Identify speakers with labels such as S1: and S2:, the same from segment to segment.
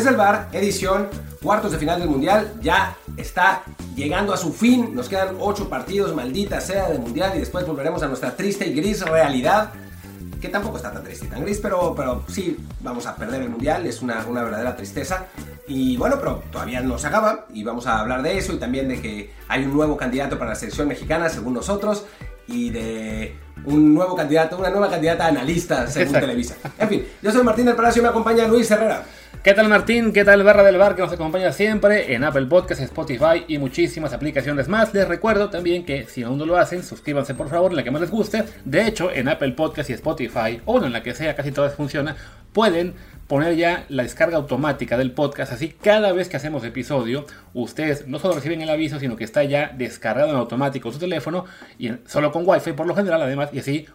S1: Desde el bar, edición, cuartos de final del Mundial, ya está llegando a su fin. Nos quedan ocho partidos, maldita sea, de Mundial y después volveremos a nuestra triste y gris realidad. Que tampoco está tan triste y tan gris, pero, pero sí, vamos a perder el Mundial, es una, una verdadera tristeza. Y bueno, pero todavía no se acaba y vamos a hablar de eso y también de que hay un nuevo candidato para la selección mexicana, según nosotros, y de un nuevo candidato, una nueva candidata analista, según Televisa. En fin, yo soy Martín del Palacio y me acompaña Luis Herrera.
S2: ¿Qué tal Martín? ¿Qué tal Barra del Bar que nos acompaña siempre en Apple Podcasts, Spotify y muchísimas aplicaciones más? Les recuerdo también que si aún no lo hacen, suscríbanse por favor en la que más les guste. De hecho, en Apple Podcasts y Spotify, o en la que sea, casi todas funciona, pueden poner ya la descarga automática del podcast. Así cada vez que hacemos episodio, ustedes no solo reciben el aviso, sino que está ya descargado en automático su teléfono y solo con Wi-Fi por lo general además y así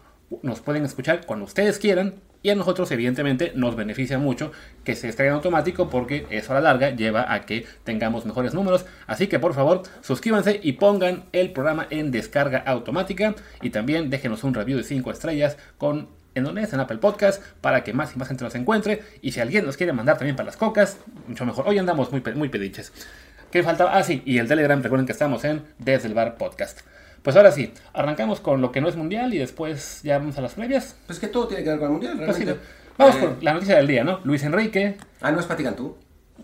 S2: nos pueden escuchar cuando ustedes quieran y a nosotros evidentemente nos beneficia mucho que se en automático porque eso a la larga lleva a que tengamos mejores números. Así que por favor suscríbanse y pongan el programa en descarga automática y también déjenos un review de 5 estrellas con en donde es Apple Podcast para que más y más gente nos encuentre y si alguien nos quiere mandar también para las cocas, mucho mejor. Hoy andamos muy, muy pediches. ¿Qué faltaba? Ah, sí, y el Telegram, recuerden que estamos en Desde el Bar Podcast. Pues ahora sí, arrancamos con lo que no es mundial y después ya vamos a las previas.
S1: Pues que todo tiene que ver con el mundial,
S2: Pues
S1: realmente.
S2: Vamos
S1: Eh,
S2: con la noticia del día, ¿no? Luis Enrique,
S1: Ah, no es Paticantú.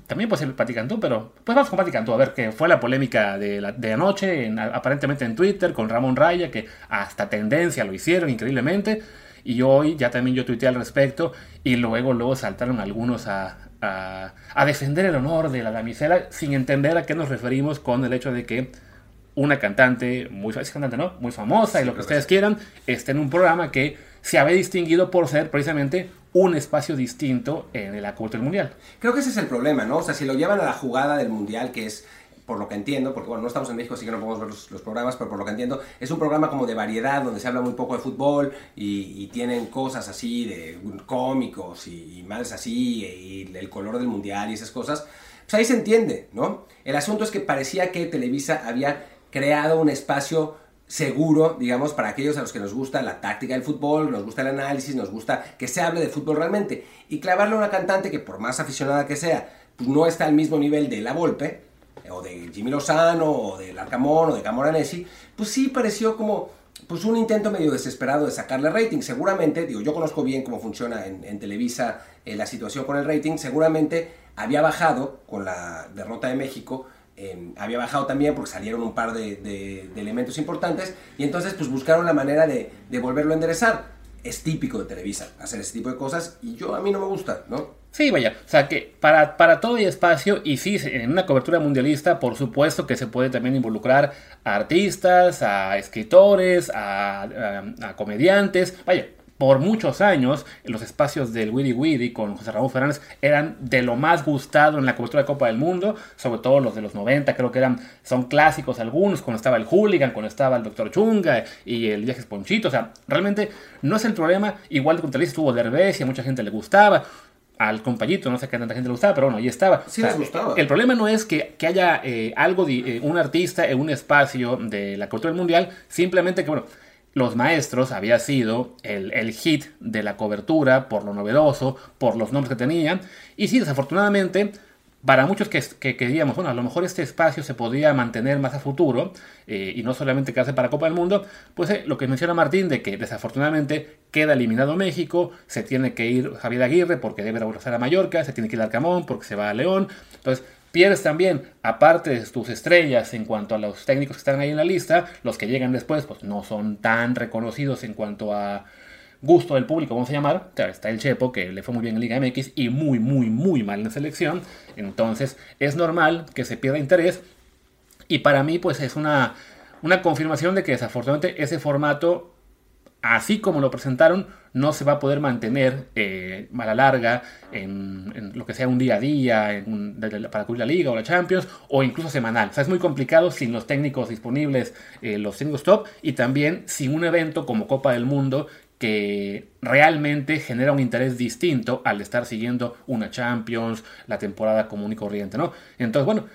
S2: también puede ser Pati Cantú, pero pues vamos con Pati Cantú, a ver qué fue la polémica de, la- de anoche, en- aparentemente en Twitter, con Ramón Raya, que hasta tendencia lo hicieron increíblemente, y hoy ya también yo tuiteé al respecto, y luego, luego saltaron algunos a, a, a defender el honor de la damisela, sin entender a qué nos referimos con el hecho de que una cantante, muy, es cantante, ¿no? muy famosa y lo que
S1: creo
S2: ustedes quieran, esté en un programa que se había distinguido por ser precisamente un espacio distinto en la del mundial.
S1: Creo que ese es el problema, ¿no? O sea, si lo llevan a la jugada del mundial, que es, por lo que entiendo, porque bueno, no estamos en México, así que no podemos ver los, los programas, pero por lo que entiendo, es un programa como de variedad, donde se habla muy poco de fútbol y, y tienen cosas así de cómicos y, y males así, y el color del mundial y esas cosas. Pues ahí se entiende, ¿no? El asunto es que parecía que Televisa había creado un espacio seguro, digamos, para aquellos a los que nos gusta la táctica del fútbol, nos gusta el análisis, nos gusta que se hable de fútbol realmente. Y clavarle a una cantante que por más aficionada que sea, pues no está al mismo nivel de La Volpe, o de Jimmy Lozano, o del Arcamón, o de Camoranesi, pues sí pareció como pues un intento medio desesperado de sacarle rating. Seguramente, digo, yo conozco bien cómo funciona en, en Televisa eh, la situación con el rating, seguramente había bajado con la derrota de México, había bajado también porque salieron un par de, elementos importantes y entonces pues buscaron la manera de, volverlo a enderezar. Es típico de Televisa hacer ese tipo de cosas y yo a mí no me gusta, ¿no?
S2: Sí, vaya, o sea que para, para todo hay espacio y sí, en una cobertura mundialista por supuesto que se puede también involucrar a artistas, a escritores, a comediantes, vaya. Por muchos años, los espacios del Wiri Wiri con José Ramón Fernández eran de lo más gustado en la cobertura de Copa del Mundo, sobre todo los de los 90, creo que eran, son clásicos algunos, cuando estaba el Hooligan, cuando estaba el Dr. Chunga y el Viajes Ponchito, o sea, realmente no es el problema, igual con Televisa estuvo Derbez y a mucha gente le gustaba, al compañito, no sé qué tanta gente le gustaba, pero bueno, ahí estaba.
S1: Sí les gustaba.
S2: El problema no es que, que haya eh, algo, de, eh, un artista en un espacio de la cultura del mundial, simplemente que, bueno, los maestros había sido el, el hit de la cobertura por lo novedoso, por los nombres que tenían, y sí, desafortunadamente, para muchos que, que queríamos, bueno, a lo mejor este espacio se podría mantener más a futuro eh, y no solamente quedarse para Copa del Mundo, pues eh, lo que menciona Martín de que desafortunadamente queda eliminado México, se tiene que ir Javier Aguirre porque debe regresar a Mallorca, se tiene que ir Arcamón porque se va a León, entonces pierdes también, aparte de tus estrellas en cuanto a los técnicos que están ahí en la lista, los que llegan después pues no son tan reconocidos en cuanto a gusto del público, vamos a llamar. Claro, está el Chepo, que le fue muy bien en Liga MX y muy, muy, muy mal en la selección. Entonces es normal que se pierda interés. Y para mí, pues es una, una confirmación de que desafortunadamente ese formato, así como lo presentaron, no se va a poder mantener eh, a la larga en, lo que sea un día a día en para cubrir la liga o la Champions o incluso semanal. O sea, es muy complicado sin los técnicos disponibles, eh, los técnicos top y también sin un evento como Copa del Mundo que realmente genera un interés distinto al estar siguiendo una Champions, la temporada común y corriente, ¿no? Entonces, bueno,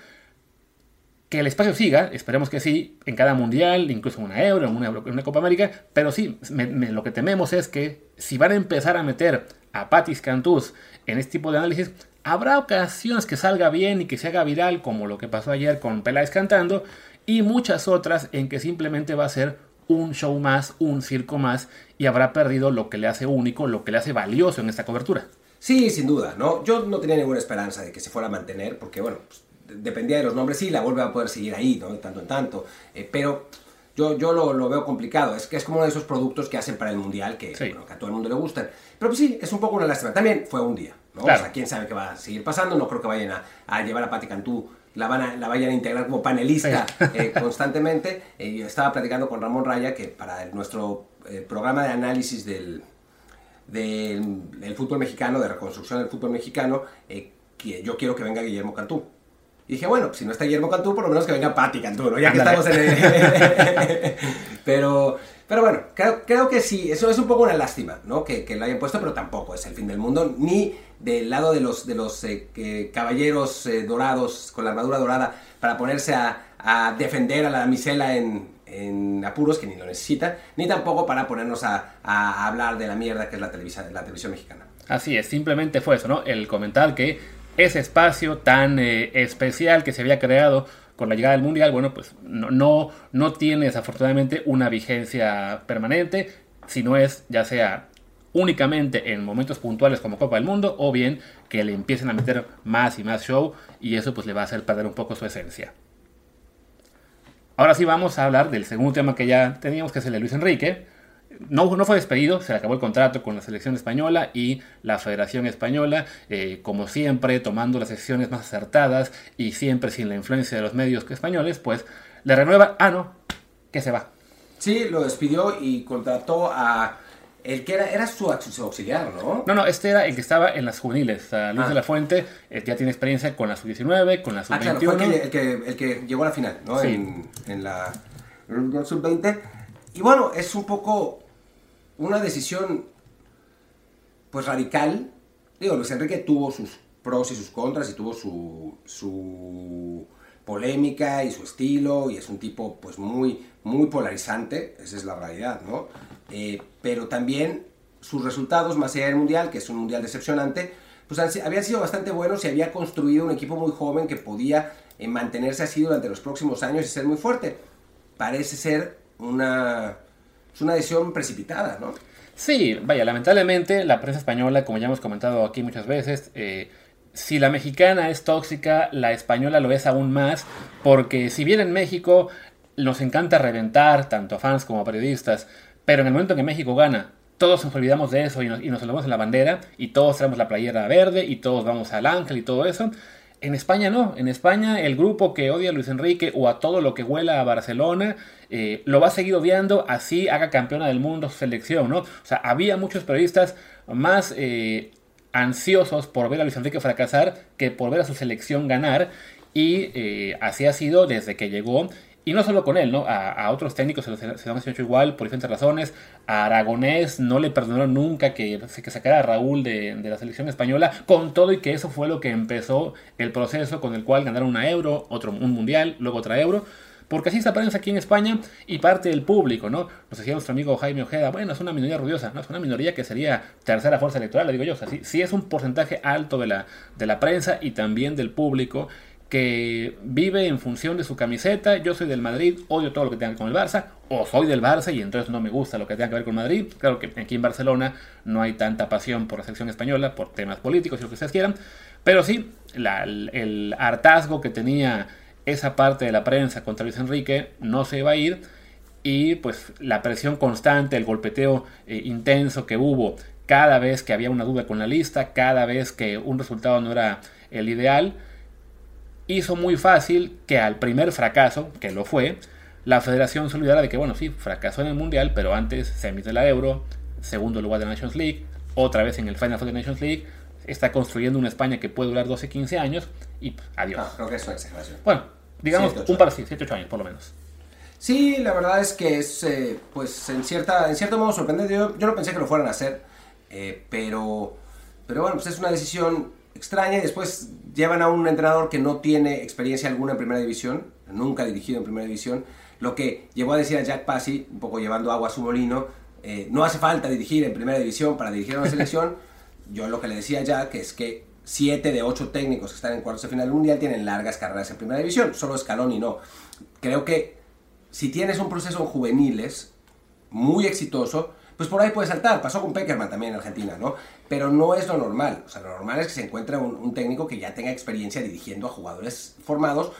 S2: que el espacio siga, esperemos que sí, en cada mundial, incluso en una Euro, en una, en una Copa América, pero sí, lo que tememos es que si van a empezar a meter a Patis Cantús en este tipo de análisis, Habrá ocasiones que salga bien y que se haga viral, como lo que pasó ayer con Peláez cantando, y muchas otras en que simplemente va a ser un show más, un circo más, y habrá perdido lo que le hace único, lo que le hace valioso en esta cobertura.
S1: Sí, sin duda, ¿no? Yo no tenía ninguna esperanza de que se fuera a mantener, porque bueno, pues, dependía de los nombres, sí, la vuelve a poder seguir ahí, ¿no? De tanto en tanto, eh, pero yo, yo lo, lo, veo complicado, es que es como uno de esos productos que hacen para el Mundial que, que a todo el mundo le gustan. Pero pues sí, es un poco una lástima. También fue un día, ¿no? O sea, quién sabe qué va a seguir pasando, no creo que vayan a, a llevar a Patti Cantú la, van a, la vayan a integrar como panelista eh, constantemente. Eh, yo estaba platicando con Ramón Raya que para el, nuestro eh, programa de análisis del, del, del, fútbol mexicano, de reconstrucción del fútbol mexicano, que yo quiero que venga Guillermo Cantú. Y dije, bueno, si no está Guillermo Cantú, por lo menos que venga Patti Cantú, ¿no? Ya que estamos en el... pero, pero bueno, creo, creo, que sí, eso es un poco una lástima, ¿no? Que, que, lo hayan puesto, pero tampoco es el fin del mundo, ni del lado de los, de los eh, caballeros eh, dorados, con la armadura dorada, para ponerse a, a defender a la damisela en, en, apuros, que ni lo necesita, ni tampoco para ponernos a, a hablar de la mierda que es la televisión, la televisión mexicana.
S2: Así es, simplemente fue eso, ¿no? El comentar que ese espacio tan eh, especial que se había creado con la llegada del Mundial, bueno, pues no, no, no tiene desafortunadamente una vigencia permanente, sino es ya sea únicamente en momentos puntuales como Copa del Mundo o bien que le empiecen a meter más y más show y eso pues le va a hacer perder un poco su esencia. Ahora sí vamos a hablar del segundo tema que ya teníamos, que es el de Luis Enrique, no, no, fue despedido, se le acabó el contrato con la selección española y la Federación Española, eh, como siempre, tomando las decisiones más acertadas y siempre sin la influencia de los medios españoles, pues le renueva, ah, no, que se va.
S1: Sí, lo despidió y contrató a el que era, era su, auxiliar, ¿no?
S2: No, no, este era el que estaba en las juveniles. Luis ah. de la Fuente eh, ya tiene experiencia con la sub-19, con la sub-21. Ah, claro,
S1: fue el que, el, que, llegó a la final, ¿no? Sí. En, en la, la sub-20. Y bueno, es un poco una decisión pues radical. Digo, Luis Enrique tuvo sus pros y sus contras y tuvo su, su polémica y su estilo y es un tipo pues muy, muy polarizante, esa es la realidad, ¿no? Eh, pero también sus resultados más allá del Mundial, que es un Mundial decepcionante, pues habían sido bastante buenos y había construido un equipo muy joven que podía eh, mantenerse así durante los próximos años y ser muy fuerte. Parece ser una es una decisión precipitada, ¿no?
S2: Sí, vaya, lamentablemente la prensa española, como ya hemos comentado aquí muchas veces, eh, si la mexicana es tóxica, la española lo es aún más, porque si bien en México nos encanta reventar, tanto fans como periodistas, pero en el momento que México gana, todos nos olvidamos de eso y nos, y nos en la bandera, y todos traemos la playera verde, y todos vamos al ángel y todo eso, en España no, en España el grupo que odia a Luis Enrique o a todo lo que huela a Barcelona eh, lo va a seguir odiando, así haga campeona del mundo su selección, ¿no? O sea, había muchos periodistas más eh, ansiosos por ver a Luis Enrique fracasar que por ver a su selección ganar y eh, así ha sido desde que llegó y no solo con él, ¿no? A, otros técnicos se, se, han hecho igual por diferentes razones. A Aragonés no le perdonaron nunca que, que sacara a Raúl de, de, la selección española, con todo y que eso fue lo que empezó el proceso con el cual ganaron una euro, otro un mundial, luego otra euro. Porque así está prensa aquí en España y parte del público, ¿no? Nos decía nuestro amigo Jaime Ojeda, bueno, es una minoría ruidosa, ¿no? Es una minoría que sería tercera fuerza electoral, le digo yo. O sea, sí, es un porcentaje alto de la, de la prensa y también del público que vive en función de su camiseta. Yo soy del Madrid, odio todo lo que tenga que ver con el Barça, o soy del Barça y entonces no me gusta lo que tenga que ver con Madrid. Claro que aquí en Barcelona no hay tanta pasión por la selección española, por temas políticos y lo que ustedes quieran, pero sí, el hartazgo que tenía esa parte de la prensa contra Luis Enrique no se va a ir y pues la presión constante, el golpeteo eh, intenso que hubo cada vez que había una duda con la lista, cada vez que un resultado no era el ideal, hizo muy fácil que al primer fracaso, que lo fue, la federación se olvidara de que, bueno, sí, fracasó en el Mundial, pero antes se emite la Euro, segundo lugar de la Nations League, otra vez en el Final Four de Nations League, está construyendo una España que puede durar 12, 15 años y pues, adiós.
S1: No, creo que es exageración.
S2: Bueno, digamos un par, sí, 7, 8 años por lo menos.
S1: Sí, la verdad es que es, eh, pues, en, cierta, en cierto modo sorprendente. Yo, yo no pensé que lo fueran a hacer, eh, pero, pero bueno, pues es una decisión extraña y después llevan a un entrenador que no tiene experiencia alguna en primera división, nunca ha dirigido en primera división, lo que llevó a decir a Jack Passy, un poco llevando agua a su molino, eh, no hace falta dirigir en primera división para dirigir a una selección. Yo lo que le decía a Jack es que siete de ocho técnicos que están en cuartos de final mundial tienen largas carreras en primera división, solo y no. Creo que si tienes un proceso en juveniles muy exitoso, pues por ahí puede saltar. Pasó con Peckerman también en Argentina, ¿no? Pero no es lo normal. O sea, lo normal es que se encuentre un, técnico que ya tenga experiencia dirigiendo a jugadores formados,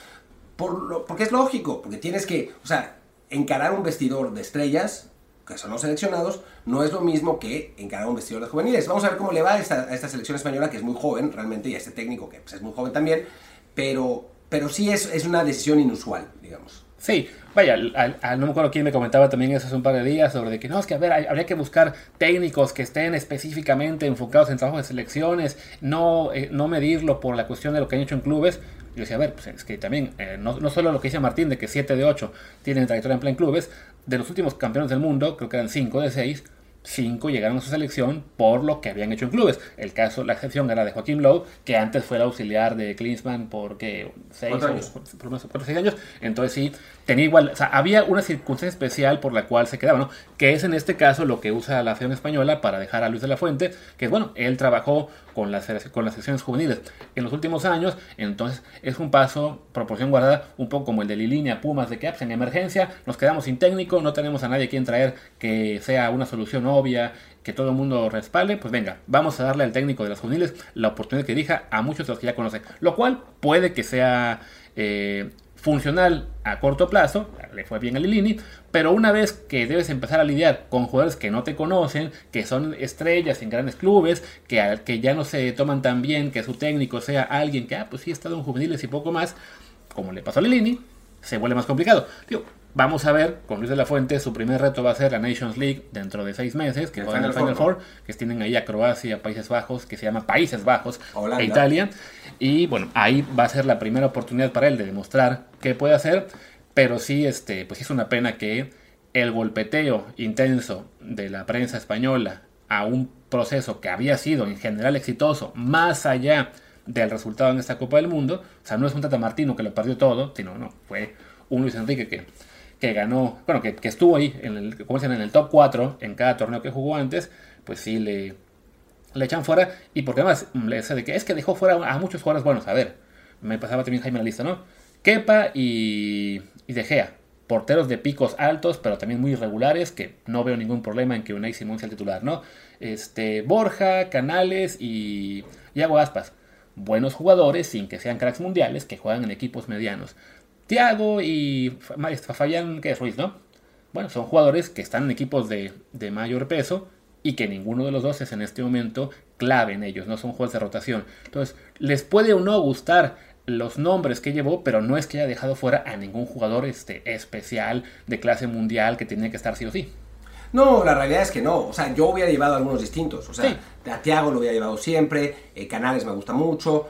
S1: por porque es lógico, porque tienes que, o sea, encarar un vestidor de estrellas, que son los seleccionados, no es lo mismo que encarar un vestidor de juveniles. Vamos a ver cómo le va a esta, selección española, que es muy joven realmente, y a este técnico, que pues, es muy joven también, pero, pero sí es, es una decisión inusual, digamos.
S2: Sí, vaya, no me acuerdo quién me comentaba también eso hace un par de días sobre de que no, es que a ver, habría que buscar técnicos que estén específicamente enfocados en trabajo de selecciones, no, eh, no medirlo por la cuestión de lo que han hecho en clubes. Yo decía, a ver, pues es que también, eh, no, no, solo lo que dice Martín de que 7 de 8 tienen trayectoria en plan clubes, de los últimos campeones del mundo, creo que eran 5 de 6, cinco llegaron a su selección por lo que habían hecho en clubes. El caso, la excepción era de Joaquín Lowe, que antes fue el auxiliar de Klinsmann por seis años. Por, seis años. Entonces sí, tenía igual, o sea, había una circunstancia especial por la cual se quedaba, ¿no? Que es en este caso lo que usa la Federación Española para dejar a Luis de la Fuente, que bueno, él trabajó con las, con las secciones juveniles. En los últimos años, entonces es un paso, proporción guardada, un poco como el de Lilinia Pumas de Caps en emergencia, nos quedamos sin técnico, no tenemos a nadie quien traer que sea una solución obvia, que todo el mundo respalde, pues venga, vamos a darle al técnico de las juveniles la oportunidad que dirija a muchos de los que ya conocen, lo cual puede que sea... Eh, funcional a corto plazo, le fue bien a Lilini, pero una vez que debes empezar a lidiar con jugadores que no te conocen, que son estrellas en grandes clubes, que, que ya no se toman tan bien, que su técnico sea alguien que, ah, pues sí, ha estado en juveniles y poco más, como le pasó a Lilini, se vuelve más complicado. vamos a ver, con Luis de la Fuente, su primer reto va a ser la Nations League dentro de seis meses, que juegan el Final Four, que tienen ahí a Croacia, Países Bajos, que se llama Países Bajos, e Italia. Y bueno, ahí va a ser la primera oportunidad para él de demostrar qué puede hacer. Pero sí, este, pues es una pena que el golpeteo intenso de la prensa española a un proceso que había sido en general exitoso, más allá del resultado en esta Copa del Mundo, o sea, no es un Tata Martino que lo perdió todo, sino no, fue un Luis Enrique que, que ganó, bueno, que, estuvo ahí en el, como dicen, en el top 4 en cada torneo que jugó antes, pues sí le, le echan fuera. Y porque además dice de que es que dejó fuera a muchos jugadores buenos. A ver, me pasaba también Jaime la lista, ¿no? Kepa y, y De Gea. Porteros de picos altos, pero también muy irregulares, que no veo ningún problema en que Unai Simón sea el titular, ¿no? Este, Borja, Canales y Iago Aspas. Buenos jugadores, sin que sean cracks mundiales, que juegan en equipos medianos. Tiago y Fafayán, que es Ruiz, ¿no? Bueno, son jugadores que están en equipos de, de mayor peso, y que ninguno de los dos es en este momento clave en ellos, no son juegos de rotación. Entonces, les puede o no gustar los nombres que llevó, pero no es que haya dejado fuera a ningún jugador este, especial de clase mundial que tiene que estar sí o sí.
S1: No, la realidad es que no. O sea, yo hubiera llevado algunos distintos. O sea, a Tiago lo hubiera llevado siempre, eh, Canales me gusta mucho,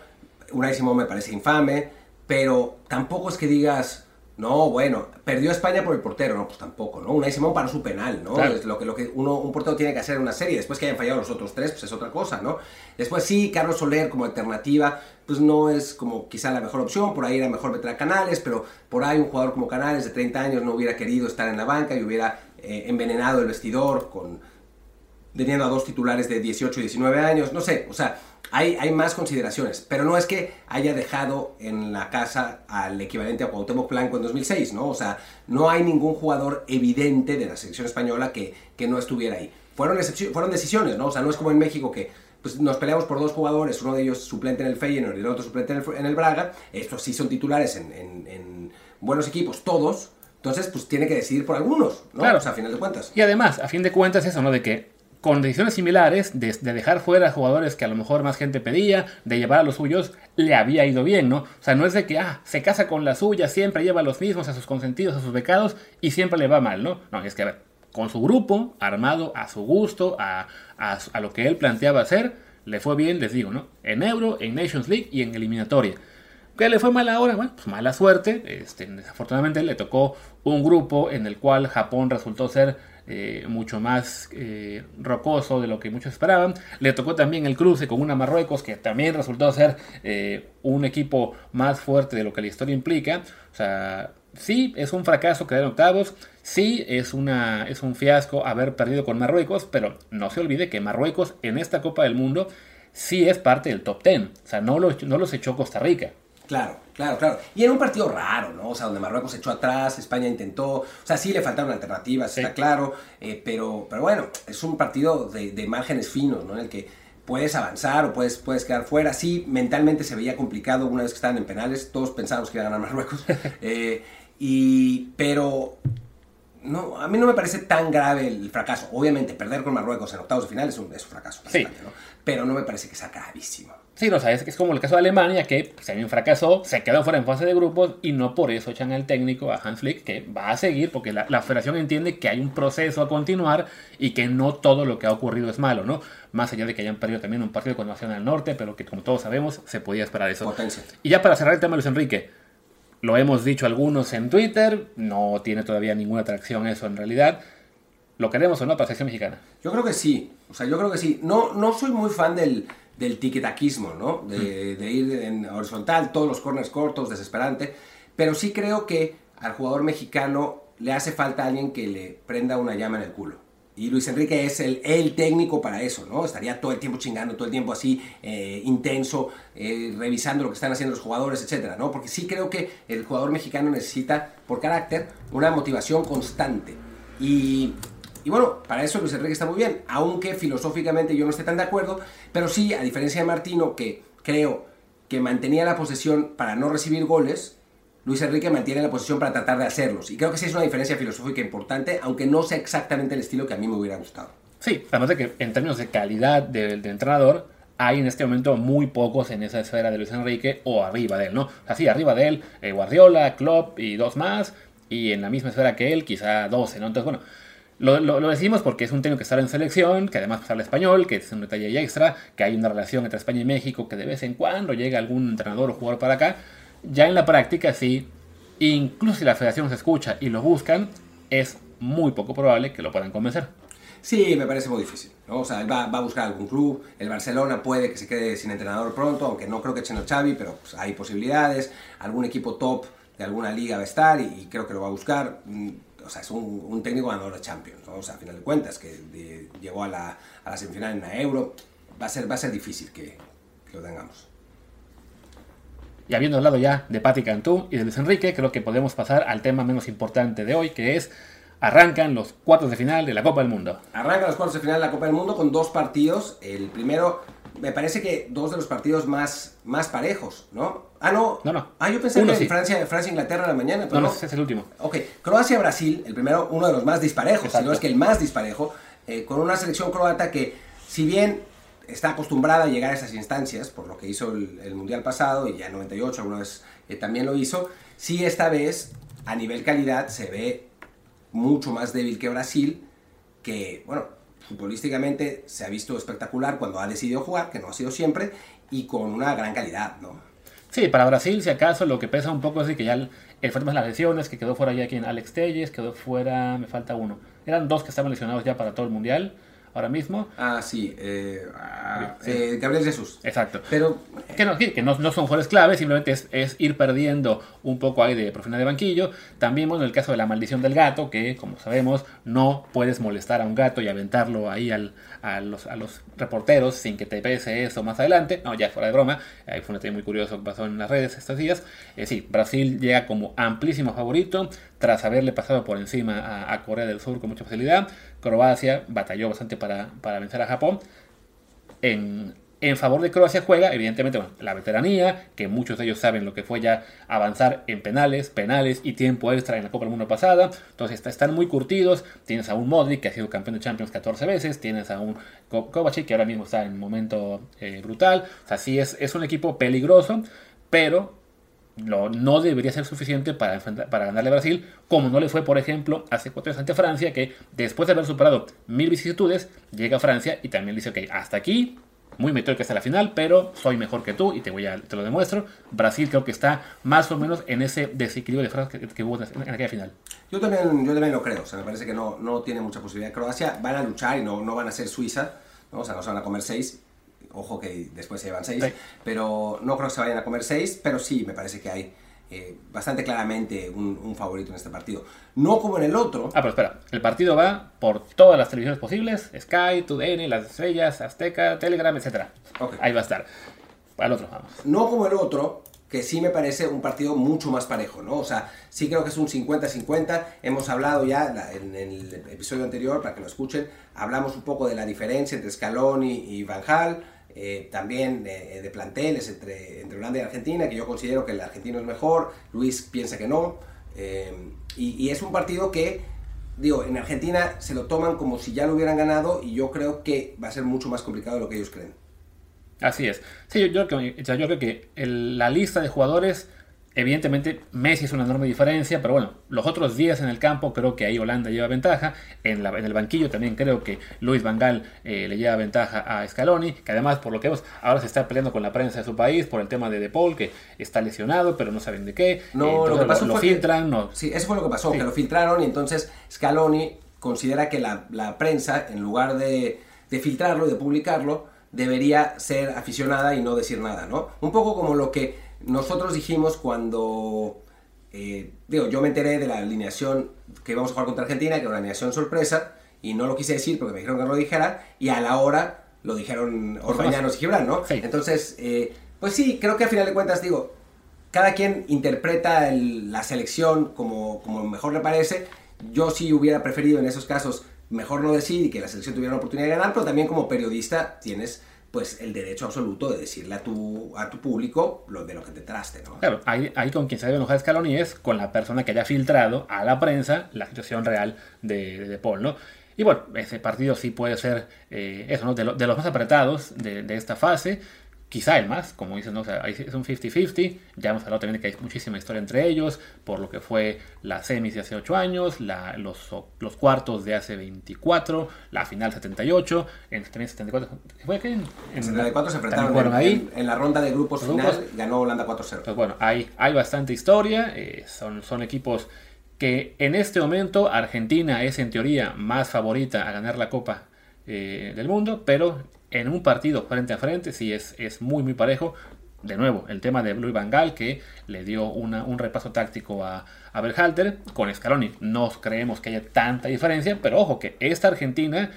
S1: Unai Simón me parece infame, pero tampoco es que digas, no, bueno, perdió España por el portero, no, pues tampoco, ¿no? Una Simón para su penal, ¿no? Es lo que, lo que uno, un portero tiene que hacer en una serie. Después que hayan fallado los otros tres, pues es otra cosa, ¿no? Después sí, Carlos Soler como alternativa, pues no es como quizá la mejor opción, por ahí era mejor meter a Canales, pero por ahí un jugador como Canales de 30 años no hubiera querido estar en la banca y hubiera eh, envenenado el vestidor con teniendo a dos titulares de 18 y 19 años, no sé, o sea, hay, hay, más consideraciones, pero no es que haya dejado en la casa al equivalente a Cuauhtémoc Blanco en 2006, ¿no? O sea, no hay ningún jugador evidente de la selección española que, que no estuviera ahí. Fueron, fueron decisiones, ¿no? O sea, no es como en México que pues, nos peleamos por dos jugadores, uno de ellos suplente en el Feyenoord y el otro suplente en el, Braga, estos sí son titulares en, en, buenos equipos, todos, entonces pues tiene que decidir por algunos, ¿no?
S2: Claro.
S1: O sea, a final de cuentas.
S2: Y además, a fin de cuentas eso, ¿no? De que con decisiones similares, de, dejar fuera a jugadores que a lo mejor más gente pedía, de llevar a los suyos, le había ido bien, ¿no? O sea, no es de que, ah, se casa con la suya, siempre lleva a los mismos, a sus consentidos, a sus becados, y siempre le va mal, ¿no? No, es que, a ver, con su grupo, armado a su gusto, a, a, lo que él planteaba hacer, le fue bien, les digo, ¿no? En Euro, en Nations League y en eliminatoria. ¿Qué le fue mal ahora? Bueno, pues mala suerte. Este, desafortunadamente le tocó un grupo en el cual Japón resultó ser eh, mucho más eh, rocoso de lo que muchos esperaban. Le tocó también el cruce con una Marruecos que también resultó ser eh, un equipo más fuerte de lo que la historia implica. O sea, sí, es un fracaso quedar en octavos. Sí, es, una, es un fiasco haber perdido con Marruecos, pero no se olvide que Marruecos en esta Copa del Mundo sí es parte del top 10. O sea, no, no los echó Costa Rica.
S1: Claro, claro, claro. Y en un partido raro, ¿no? O sea, donde Marruecos se echó atrás, España intentó. O sea, sí le faltaron alternativas, está claro. Eh, pero, pero bueno, es un partido de, de, márgenes finos, ¿no? En el que puedes avanzar o puedes, puedes quedar fuera. Sí, mentalmente se veía complicado una vez que estaban en penales. Todos pensábamos que iba a ganar Marruecos. eh, y, pero no, a mí no me parece tan grave el fracaso. Obviamente, perder con Marruecos en octavos de final es un, es un fracaso. Sí. ¿no? Pero no me parece que sea gravísimo.
S2: Sí, no, sabes que es como el caso de Alemania, que se un fracasó, se quedó fuera en fase de grupos y no por eso echan al técnico, a Hans Flick, que va a seguir, porque la, la, federación entiende que hay un proceso a continuar y que no todo lo que ha ocurrido es malo, ¿no? Más allá de que hayan perdido también un partido con Nación del Norte, pero que como todos sabemos, se podía esperar eso.
S1: Potencia.
S2: Y ya para cerrar el tema de Luis Enrique, lo hemos dicho algunos en Twitter, no tiene todavía ninguna atracción eso en realidad. ¿Lo queremos o no para la selección mexicana?
S1: Yo creo que sí, o sea, yo creo que sí. No, no soy muy fan del, del tiquetaquismo, ¿no? De, de, ir en horizontal, todos los corners cortos, desesperante. Pero sí creo que al jugador mexicano le hace falta alguien que le prenda una llama en el culo. Y Luis Enrique es el, el técnico para eso, ¿no? Estaría todo el tiempo chingando, todo el tiempo así, eh, intenso, eh, revisando lo que están haciendo los jugadores, etcétera, ¿no? Porque sí creo que el jugador mexicano necesita, por carácter, una motivación constante. Y y bueno, para eso Luis Enrique está muy bien, aunque filosóficamente yo no esté tan de acuerdo, pero sí, a diferencia de Martino, que creo que mantenía la posesión para no recibir goles, Luis Enrique mantiene la posesión para tratar de hacerlos. Y creo que sí es una diferencia filosófica importante, aunque no sea exactamente el estilo que a mí me hubiera gustado.
S2: Sí, además de que en términos de calidad del de entrenador, hay en este momento muy pocos en esa esfera de Luis Enrique o arriba de él, ¿no? Así, arriba de él, eh, Guardiola, Klopp y dos más, y en la misma esfera que él, quizá 12, ¿no? Entonces, bueno, lo, lo, decimos porque es un técnico que está en selección, que además habla español, que es un detalle extra, que hay una relación entre España y México, que de vez en cuando llega algún entrenador o jugador para acá. Ya en la práctica, sí, incluso si la federación se escucha y lo buscan, es muy poco probable que lo puedan convencer.
S1: Sí, me parece muy difícil. ¿no? O sea, él va, va, a buscar algún club. El Barcelona puede que se quede sin entrenador pronto, aunque no creo que echen a Xavi, pero pues, hay posibilidades. Algún equipo top de alguna liga va a estar y, y creo que lo va a buscar o sea, es un, un técnico ganador de Champions, ¿no? o sea, a final de cuentas, que de, llegó a la, a la, semifinal en la Euro, va a ser, va a ser difícil que, que, lo tengamos.
S2: Y habiendo hablado ya de Pati Cantú y de Luis Enrique, creo que podemos pasar al tema menos importante de hoy, que es arrancan los cuartos de final de la Copa del Mundo.
S1: Arrancan los cuartos de final de la Copa del Mundo con dos partidos. El primero, me parece que dos de los partidos más, más parejos, ¿no? Ah, no.
S2: No, no.
S1: Ah, yo pensé
S2: Uno
S1: que
S2: sí.
S1: Francia, Francia, Inglaterra en la mañana, pero
S2: No,
S1: no.
S2: no, ese es el último.
S1: Ok, Croacia-Brasil, el primero, uno de los más disparejos, si no es que el más disparejo, eh, con una selección croata que, si bien está acostumbrada a llegar a esas instancias, por lo que hizo el, el Mundial pasado, y ya en 98 alguna vez eh, también lo hizo, sí esta vez, a nivel calidad, se ve mucho más débil que Brasil, que, bueno, futbolísticamente se ha visto espectacular cuando ha decidido jugar, que no ha sido siempre, y con una gran calidad, ¿no?
S2: Sí, para Brasil, si acaso, lo que pesa un poco es de que ya el, el más las lesiones, que quedó fuera ya quien Alex Telles, quedó fuera, me falta uno. Eran dos que estaban lesionados ya para todo el mundial, ahora mismo.
S1: Ah, sí, eh, ah,
S2: Sí.
S1: eh, Gabriel Jesús.
S2: Exacto.
S1: Pero
S2: Que no, que no, no son jugadores clave, simplemente es, es ir perdiendo un poco ahí de profundidad de banquillo. También, bueno, el caso de la maldición del gato, que como sabemos, no puedes molestar a un gato y aventarlo ahí al, a, los, a los reporteros sin que te pese eso más adelante. No, ya fuera de broma, ahí fue un detalle muy curioso que pasó en las redes estos días. Eh, sí, Brasil llega como amplísimo favorito tras haberle pasado por encima a, a Corea del Sur con mucha facilidad. Croacia batalló bastante para, para vencer a Japón en, en favor de Croacia juega, evidentemente, la veteranía, que muchos de ellos saben lo que fue ya avanzar en penales, penales y tiempo extra en la Copa del Mundo pasada. Entonces está- están muy curtidos. Tienes a un Modric que ha sido campeón de Champions 14 veces. Tienes a un Ko- Kovacic que ahora mismo está en un momento eh, brutal. O sea, sí es, es un equipo peligroso, pero no debería ser suficiente para, para ganarle a Brasil, como no le fue, por ejemplo, hace cuatro años ante Francia, que después de haber superado mil vicisitudes, llega a Francia y también dice, ok, hasta aquí, muy metido que hasta la final, pero soy mejor que tú y te, voy a, te lo demuestro. Brasil creo que está más o menos en ese desequilibrio de Francia que, que hubo en, en aquella final.
S1: Yo también, yo también lo creo, o sea, me parece que no, no tiene mucha posibilidad. Croacia van a luchar y no, no van a ser Suiza, ¿no? o sea, no se van a comer seis, ojo que después se llevan seis,
S2: Sí.
S1: pero no creo que se vayan a comer seis, pero sí, me parece que hay, eh, bastante claramente un, favorito en este partido. No como en el otro.
S2: Ah, pero espera, el partido va por todas las televisiones posibles, Sky, TUDN, Las Estrellas, Azteca, Telegram, etc. Ahí va a estar. Al otro, vamos.
S1: No como el otro, que sí me parece un partido mucho más parejo, ¿no? O sea, sí creo que es un 50-50. Hemos hablado ya en el episodio anterior, para que lo escuchen, hablamos un poco de la diferencia entre Scaloni y Van Hal eh, también de, planteles entre, entre Holanda y Argentina, que yo considero que el argentino es mejor, Luis piensa que no, eh, y, es un partido que, digo, en Argentina se lo toman como si ya lo hubieran ganado y yo creo que va a ser mucho más complicado de lo que ellos creen.
S2: Así es. Sí, yo, creo que la lista de jugadores Evidentemente, Messi es una enorme diferencia, pero bueno, los otros días en el campo creo que ahí Holanda lleva ventaja. En, la, en el banquillo también creo que Luis Vangal eh, le lleva ventaja a Scaloni, que además, por lo que vemos, ahora se está peleando con la prensa de su país por el tema de De Paul, que está lesionado, pero no saben de qué.
S1: No, lo que pasó lo, filtran. no. Sí, eso fue lo que pasó, que lo filtraron y entonces Scaloni considera que la, prensa, en lugar de, de filtrarlo y de publicarlo, debería ser aficionada y no decir nada, ¿no? Un poco como lo que nosotros dijimos cuando, eh, digo, yo me enteré de la alineación que íbamos a jugar contra Argentina, que era una alineación sorpresa, y no lo quise decir porque me dijeron que no lo dijera, y a la hora lo dijeron Orbañanos y Gibran, ¿no? Entonces, eh, pues sí, creo que al final de cuentas, digo, cada quien interpreta la selección como, como mejor le parece. Yo sí hubiera preferido en esos casos mejor no decir y que la selección tuviera la oportunidad de ganar, pero también como periodista tienes pues el derecho absoluto de decirle a tu, a tu público lo de lo que te traste, ¿no?
S2: Claro, ahí, ahí con quien se debe enojar Scaloni es con la persona que haya filtrado a la prensa la situación real de, de, Paul, ¿no? Y bueno, ese partido sí puede ser eh, eso, ¿no? De, los más apretados de esta fase quizá el más, como dicen, ¿no? es un 50-50, ya hemos hablado también de que hay muchísima historia entre ellos, por lo que fue la semis de hace 8 años, los, los cuartos de hace 24, la final 78, en, 74,
S1: ¿fue que en, en 74 se enfrentaron ahí. En, la ronda de grupos final, ganó Holanda 4-0.
S2: Entonces, bueno, hay, hay bastante historia, eh, son, son equipos que en este momento Argentina es en teoría más favorita a ganar la Copa eh, del Mundo, pero en un partido frente a frente sí es, es muy muy parejo. De nuevo, el tema de Luis Van Gaal que le dio un repaso táctico a, a Berhalter. Con Scaloni no creemos que haya tanta diferencia, pero ojo que esta Argentina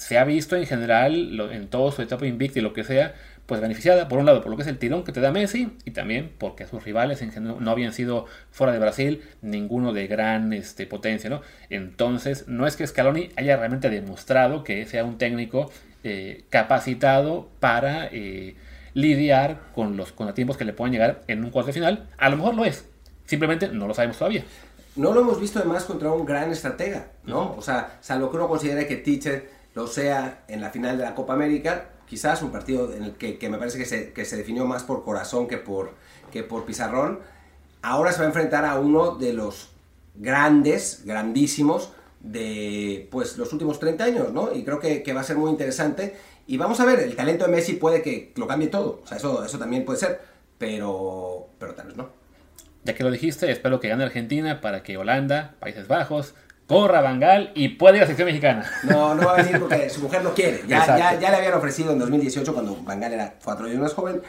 S2: se ha visto en general, en todo su etapa invicta y lo que sea, pues beneficiada, por un lado, por lo que es el tirón que te da Messi, y también porque sus rivales en general no habían sido fuera de Brasil, ninguno de gran este, potencia, ¿no? Entonces, no es que Scaloni haya realmente demostrado que sea un técnico eh, capacitado para eh, lidiar con los contratiempos que le puedan llegar en un cuarto de final. A lo mejor lo es, simplemente no lo sabemos todavía.
S1: No lo hemos visto además contra un gran estratega, ¿no? O sea, salvo que uno considere que Teacher lo sea en la final de la Copa América, quizás un partido en el que, me parece que se, que se, definió más por corazón que por, que por pizarrón, ahora se va a enfrentar a uno de los grandes, grandísimos, de pues los últimos 30 años, ¿no? Y creo que, va a ser muy interesante. Y vamos a ver, el talento de Messi puede que lo cambie todo. O sea, eso, eso también puede ser. Pero, pero tal vez no.
S2: Ya que lo dijiste, espero que gane Argentina para que Holanda, Países Bajos, corra Bangal y pueda ir a la sección mexicana.
S1: No, no va a decir porque su mujer no quiere. Ya, ya, ya, le habían ofrecido en 2018 cuando Bangal era cuatro años más joven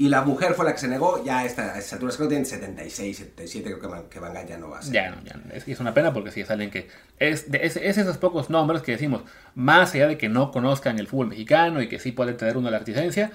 S1: y la mujer fue la que se negó, ya a esta, esta altura creo que tiene 76, 77, creo que, que Van ya no va a ser.
S2: Ya no, ya Es, es una pena porque sí es alguien que es, es, esos pocos nombres que decimos, más allá de que no conozcan el fútbol mexicano y que sí pueden tener una articencia,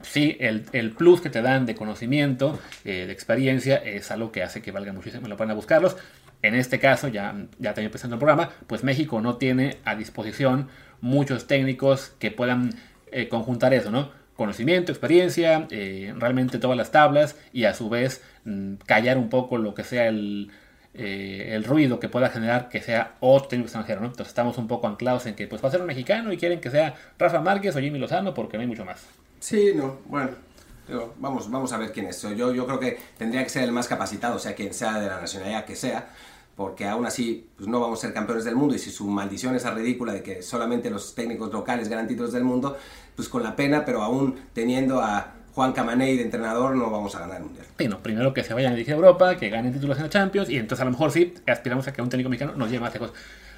S2: sí, el, el, plus que te dan de conocimiento, eh, de experiencia, es algo que hace que valga muchísimo la pena buscarlos. En este caso, ya, ya también empezando el programa, pues México no tiene a disposición muchos técnicos que puedan eh, conjuntar eso, ¿no? Conocimiento, experiencia, eh, realmente todas las tablas y a su vez mm, callar un poco lo que sea el, eh, el ruido que pueda generar que sea otro técnico extranjero, ¿no? Entonces estamos un poco anclados en que pues va a ser un mexicano y quieren que sea Rafa Márquez o Jimmy Lozano porque no hay mucho más.
S1: Sí, no, bueno, vamos, vamos a ver quién es. Yo, yo creo que tendría que ser el más capacitado, sea quien sea de la nacionalidad que sea, porque aún así pues no vamos a ser campeones del mundo y si su maldición es ridícula de que solamente los técnicos locales ganan títulos del mundo, pues con la pena, pero aún teniendo a Juan Camaney de entrenador no vamos a ganar el mundial.
S2: Sí, primero que se vayan a dirigir a Europa, que ganen títulos en la Champions y entonces a lo mejor sí aspiramos a que un técnico mexicano nos lleve más lejos.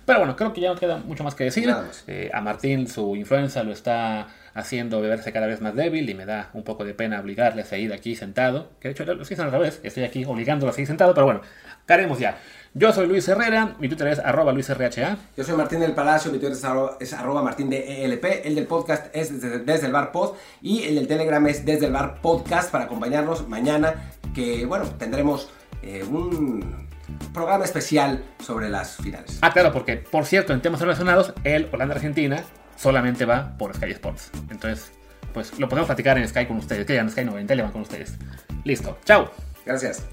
S2: Pero bueno, creo que ya no queda mucho más que decir.
S1: Más.
S2: Eh, a Martín su influenza lo está haciendo beberse cada vez más débil y me da un poco de pena obligarle a seguir aquí sentado. Que de hecho lo haciendo al revés, estoy aquí obligándolo a seguir sentado, pero bueno, haremos ya. Yo soy Luis Herrera, mi Twitter es arroba luisrha.
S1: Yo soy Martín del Palacio, mi Twitter es arroba, es arroba martín de ELP, el del podcast es desde, desde el bar pod y el del Telegram es desde el bar podcast para acompañarnos mañana que bueno, tendremos eh, un programa especial sobre las finales.
S2: Ah, claro, porque por cierto, en temas relacionados, el Holanda-Argentina solamente va por Sky Sports. Entonces, pues lo podemos platicar en Sky con ustedes, que ya en Sky 90 le van con ustedes. Listo, chao.
S1: Gracias.